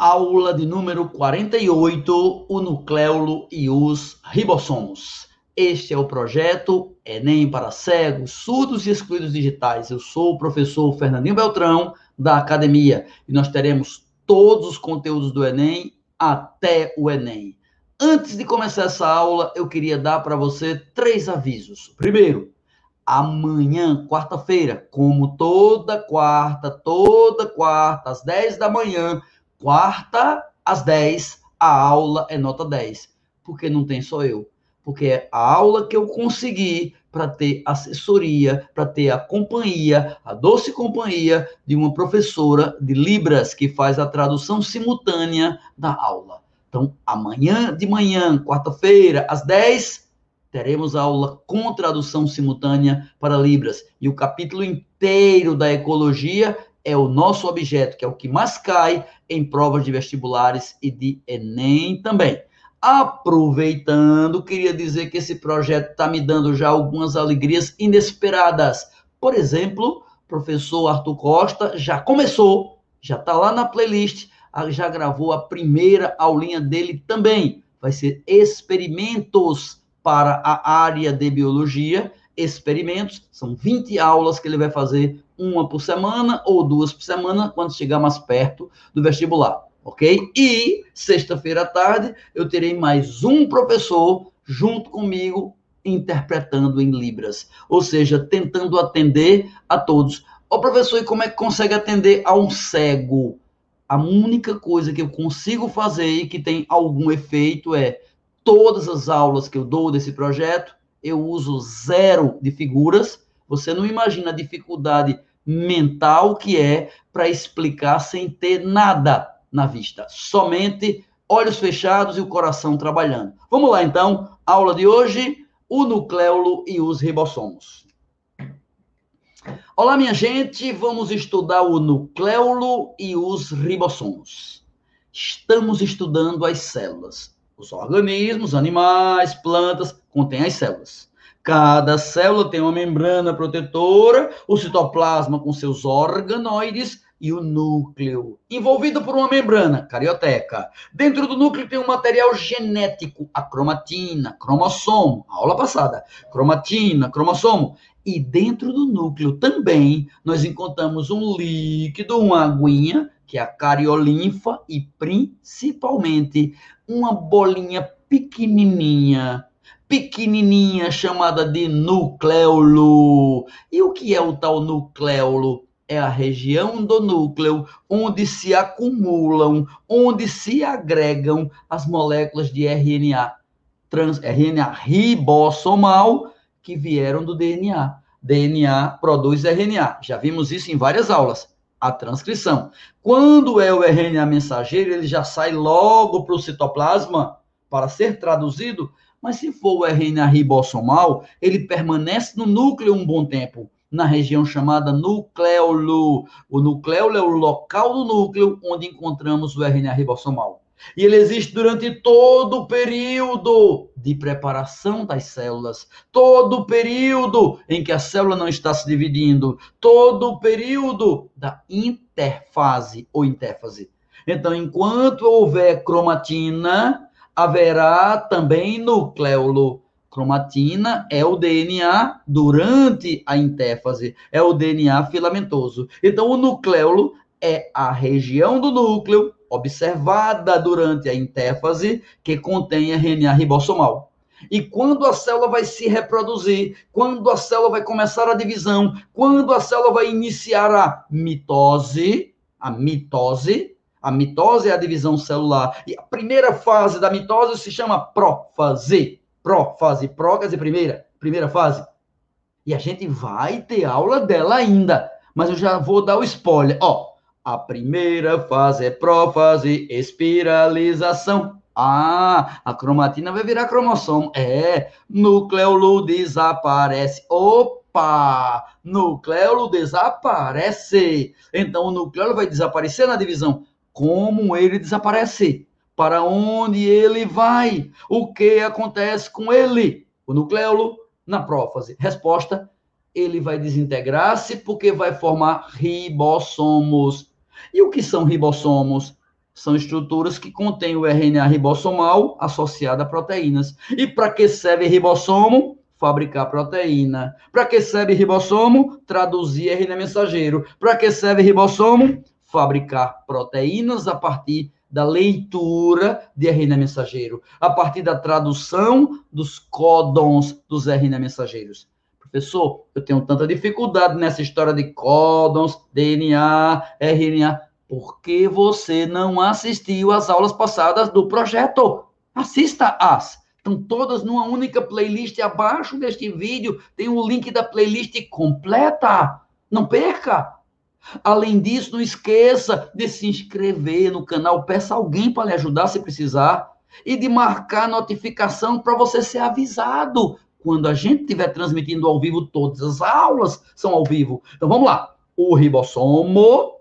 Aula de número 48, o nucleolo e os ribossomos. Este é o projeto Enem para cegos, surdos e excluídos digitais. Eu sou o professor Fernandinho Beltrão, da academia, e nós teremos todos os conteúdos do Enem até o Enem. Antes de começar essa aula, eu queria dar para você três avisos. Primeiro, amanhã, quarta-feira, como toda quarta, toda quarta, às 10 da manhã, quarta às 10, a aula é nota 10. Porque não tem só eu. Porque é a aula que eu consegui para ter assessoria, para ter a companhia, a doce companhia de uma professora de Libras que faz a tradução simultânea da aula. Então, amanhã de manhã, quarta-feira, às 10, teremos aula com tradução simultânea para Libras. E o capítulo inteiro da ecologia é o nosso objeto, que é o que mais cai em provas de vestibulares e de Enem também. Aproveitando, queria dizer que esse projeto está me dando já algumas alegrias inesperadas. Por exemplo, o professor Arthur Costa já começou, já está lá na playlist, já gravou a primeira aulinha dele também. Vai ser experimentos para a área de biologia. Experimentos, são 20 aulas que ele vai fazer uma por semana ou duas por semana, quando chegar mais perto do vestibular, ok? E sexta-feira à tarde eu terei mais um professor junto comigo interpretando em Libras, ou seja, tentando atender a todos. Ô professor, e como é que consegue atender a um cego? A única coisa que eu consigo fazer e que tem algum efeito é todas as aulas que eu dou desse projeto, eu uso zero de figuras. Você não imagina a dificuldade mental que é para explicar sem ter nada na vista, somente olhos fechados e o coração trabalhando. Vamos lá então, aula de hoje, o nucleolo e os ribossomos. Olá, minha gente, vamos estudar o nucleolo e os ribossomos. Estamos estudando as células. Os organismos, animais, plantas contêm as células. Cada célula tem uma membrana protetora, o citoplasma com seus organoides e o núcleo, envolvido por uma membrana carioteca. Dentro do núcleo tem um material genético, a cromatina, cromossomo, aula passada, cromatina, cromossomo. E dentro do núcleo também nós encontramos um líquido, uma aguinha, que é a cariolinfa, e principalmente uma bolinha pequenininha pequenininha chamada de nucleolo. E o que é o tal nucleolo? É a região do núcleo onde se acumulam, onde se agregam as moléculas de RNA, trans, RNA ribossomal que vieram do DNA. DNA produz RNA. Já vimos isso em várias aulas. A transcrição. Quando é o RNA mensageiro, ele já sai logo para o citoplasma para ser traduzido mas se for o RNA ribossomal, ele permanece no núcleo um bom tempo, na região chamada nucleolo. O nucleolo é o local do núcleo onde encontramos o RNA ribossomal. E ele existe durante todo o período de preparação das células, todo o período em que a célula não está se dividindo, todo o período da interfase ou interfase. Então, enquanto houver cromatina, haverá também nucleolo. Cromatina é o DNA durante a interfase, é o DNA filamentoso. Então, o nucleolo é a região do núcleo observada durante a interfase que contém RNA ribossomal. E quando a célula vai se reproduzir, quando a célula vai começar a divisão, quando a célula vai iniciar a mitose, a mitose, a mitose é a divisão celular. E a primeira fase da mitose se chama prófase. Prófase, pró quer dizer primeira, primeira fase. E a gente vai ter aula dela ainda. Mas eu já vou dar o spoiler. Ó, a primeira fase é prófase, espiralização. Ah, a cromatina vai virar cromossomo. É, núcleo desaparece. Opa! Núcleo desaparece. Então, o núcleo vai desaparecer na divisão como ele desaparece, para onde ele vai, o que acontece com ele, o nucleolo na prófase. Resposta: ele vai desintegrar-se porque vai formar ribossomos. E o que são ribossomos? são estruturas que contêm o RNA ribossomal associado a proteínas. E para que serve ribossomo? Fabricar proteína. Para que serve ribossomo? Traduzir RNA mensageiro. Para que serve ribossomo? Fabricar proteínas a partir da leitura de RNA mensageiro, a partir da tradução dos códons dos RNA mensageiros. Professor, eu tenho tanta dificuldade nessa história de códons, DNA, RNA. Por que você não assistiu às aulas passadas do projeto? Assista-as. Estão todas numa única playlist abaixo deste vídeo. Tem o link da playlist completa. Não perca. Além disso, não esqueça de se inscrever no canal. Peça alguém para lhe ajudar se precisar. E de marcar notificação para você ser avisado quando a gente estiver transmitindo ao vivo. Todas as aulas são ao vivo. Então vamos lá. O ribossomo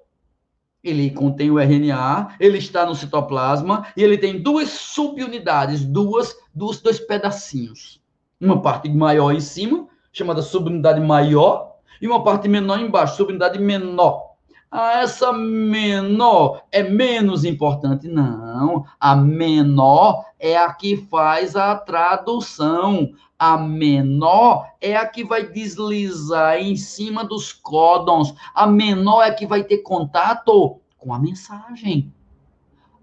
ele contém o RNA, ele está no citoplasma e ele tem duas subunidades, duas, duas, dois pedacinhos. Uma parte maior em cima, chamada subunidade maior, e uma parte menor embaixo, subunidade menor. Ah, essa menor é menos importante. Não, a menor é a que faz a tradução. A menor é a que vai deslizar em cima dos códons. A menor é a que vai ter contato com a mensagem.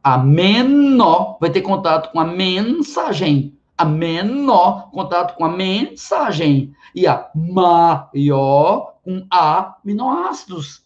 A menor vai ter contato com a mensagem. A menor contato com a mensagem. E a maior com aminoácidos.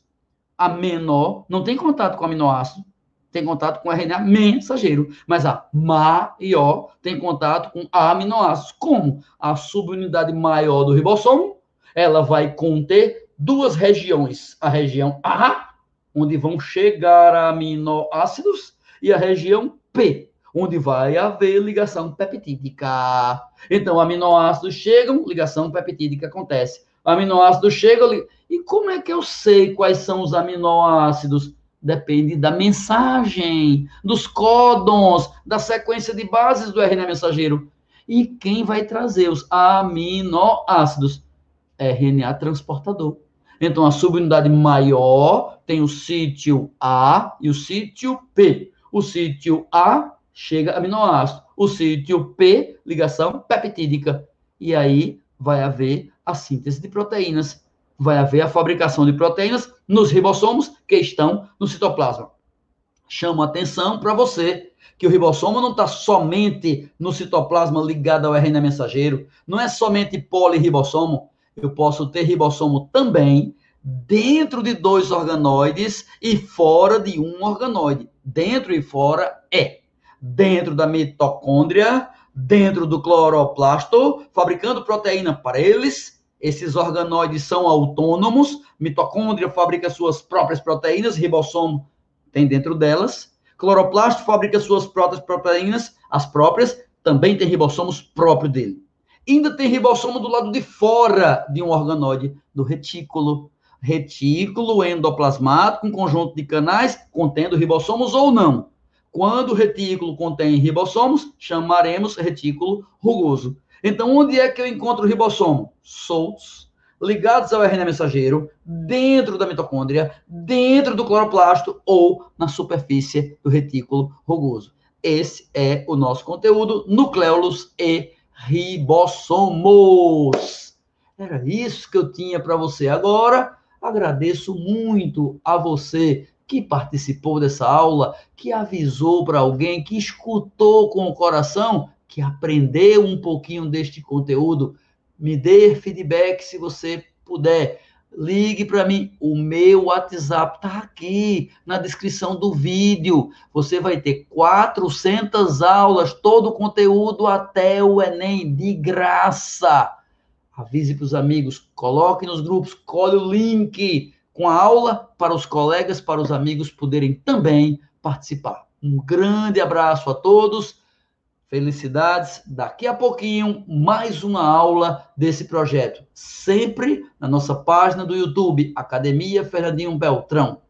A menor não tem contato com aminoácido tem contato com RNA mensageiro, mas a maior tem contato com aminoácidos. Como? A subunidade maior do ribossomo, ela vai conter duas regiões, a região A, onde vão chegar aminoácidos, e a região P, onde vai haver ligação peptídica. Então, aminoácidos chegam, ligação peptídica acontece. Aminoácidos chegam, e como é que eu sei quais são os aminoácidos? Depende da mensagem, dos códons, da sequência de bases do RNA mensageiro. E quem vai trazer os aminoácidos? RNA transportador. Então, a subunidade maior tem o sítio A e o sítio P. O sítio A chega aminoácido. O sítio P, ligação peptídica. E aí vai haver a síntese de proteínas vai haver a fabricação de proteínas nos ribossomos que estão no citoplasma. Chamo atenção para você que o ribossomo não está somente no citoplasma ligado ao RNA mensageiro, não é somente polirribossomo, eu posso ter ribossomo também dentro de dois organoides e fora de um organoide. Dentro e fora é dentro da mitocôndria, dentro do cloroplasto, fabricando proteína para eles esses organoides são autônomos, mitocôndria fabrica suas próprias proteínas, ribossomo tem dentro delas, cloroplasto fabrica suas próprias proteínas, as próprias, também tem ribossomos próprios dele. Ainda tem ribossomo do lado de fora de um organoide, do retículo. Retículo endoplasmático, um conjunto de canais contendo ribossomos ou não. Quando o retículo contém ribossomos, chamaremos retículo rugoso. Então, onde é que eu encontro o ribossomo? Soltos, ligados ao RNA mensageiro, dentro da mitocôndria, dentro do cloroplasto ou na superfície do retículo rugoso. Esse é o nosso conteúdo, nucleolos e ribossomos. Era isso que eu tinha para você agora. Agradeço muito a você que participou dessa aula, que avisou para alguém, que escutou com o coração que aprendeu um pouquinho deste conteúdo, me dê feedback se você puder. Ligue para mim. O meu WhatsApp está aqui na descrição do vídeo. Você vai ter 400 aulas, todo o conteúdo até o Enem, de graça. Avise para os amigos, coloque nos grupos, colhe o link com a aula para os colegas, para os amigos poderem também participar. Um grande abraço a todos Felicidades. Daqui a pouquinho, mais uma aula desse projeto. Sempre na nossa página do YouTube, Academia Fernandinho Beltrão.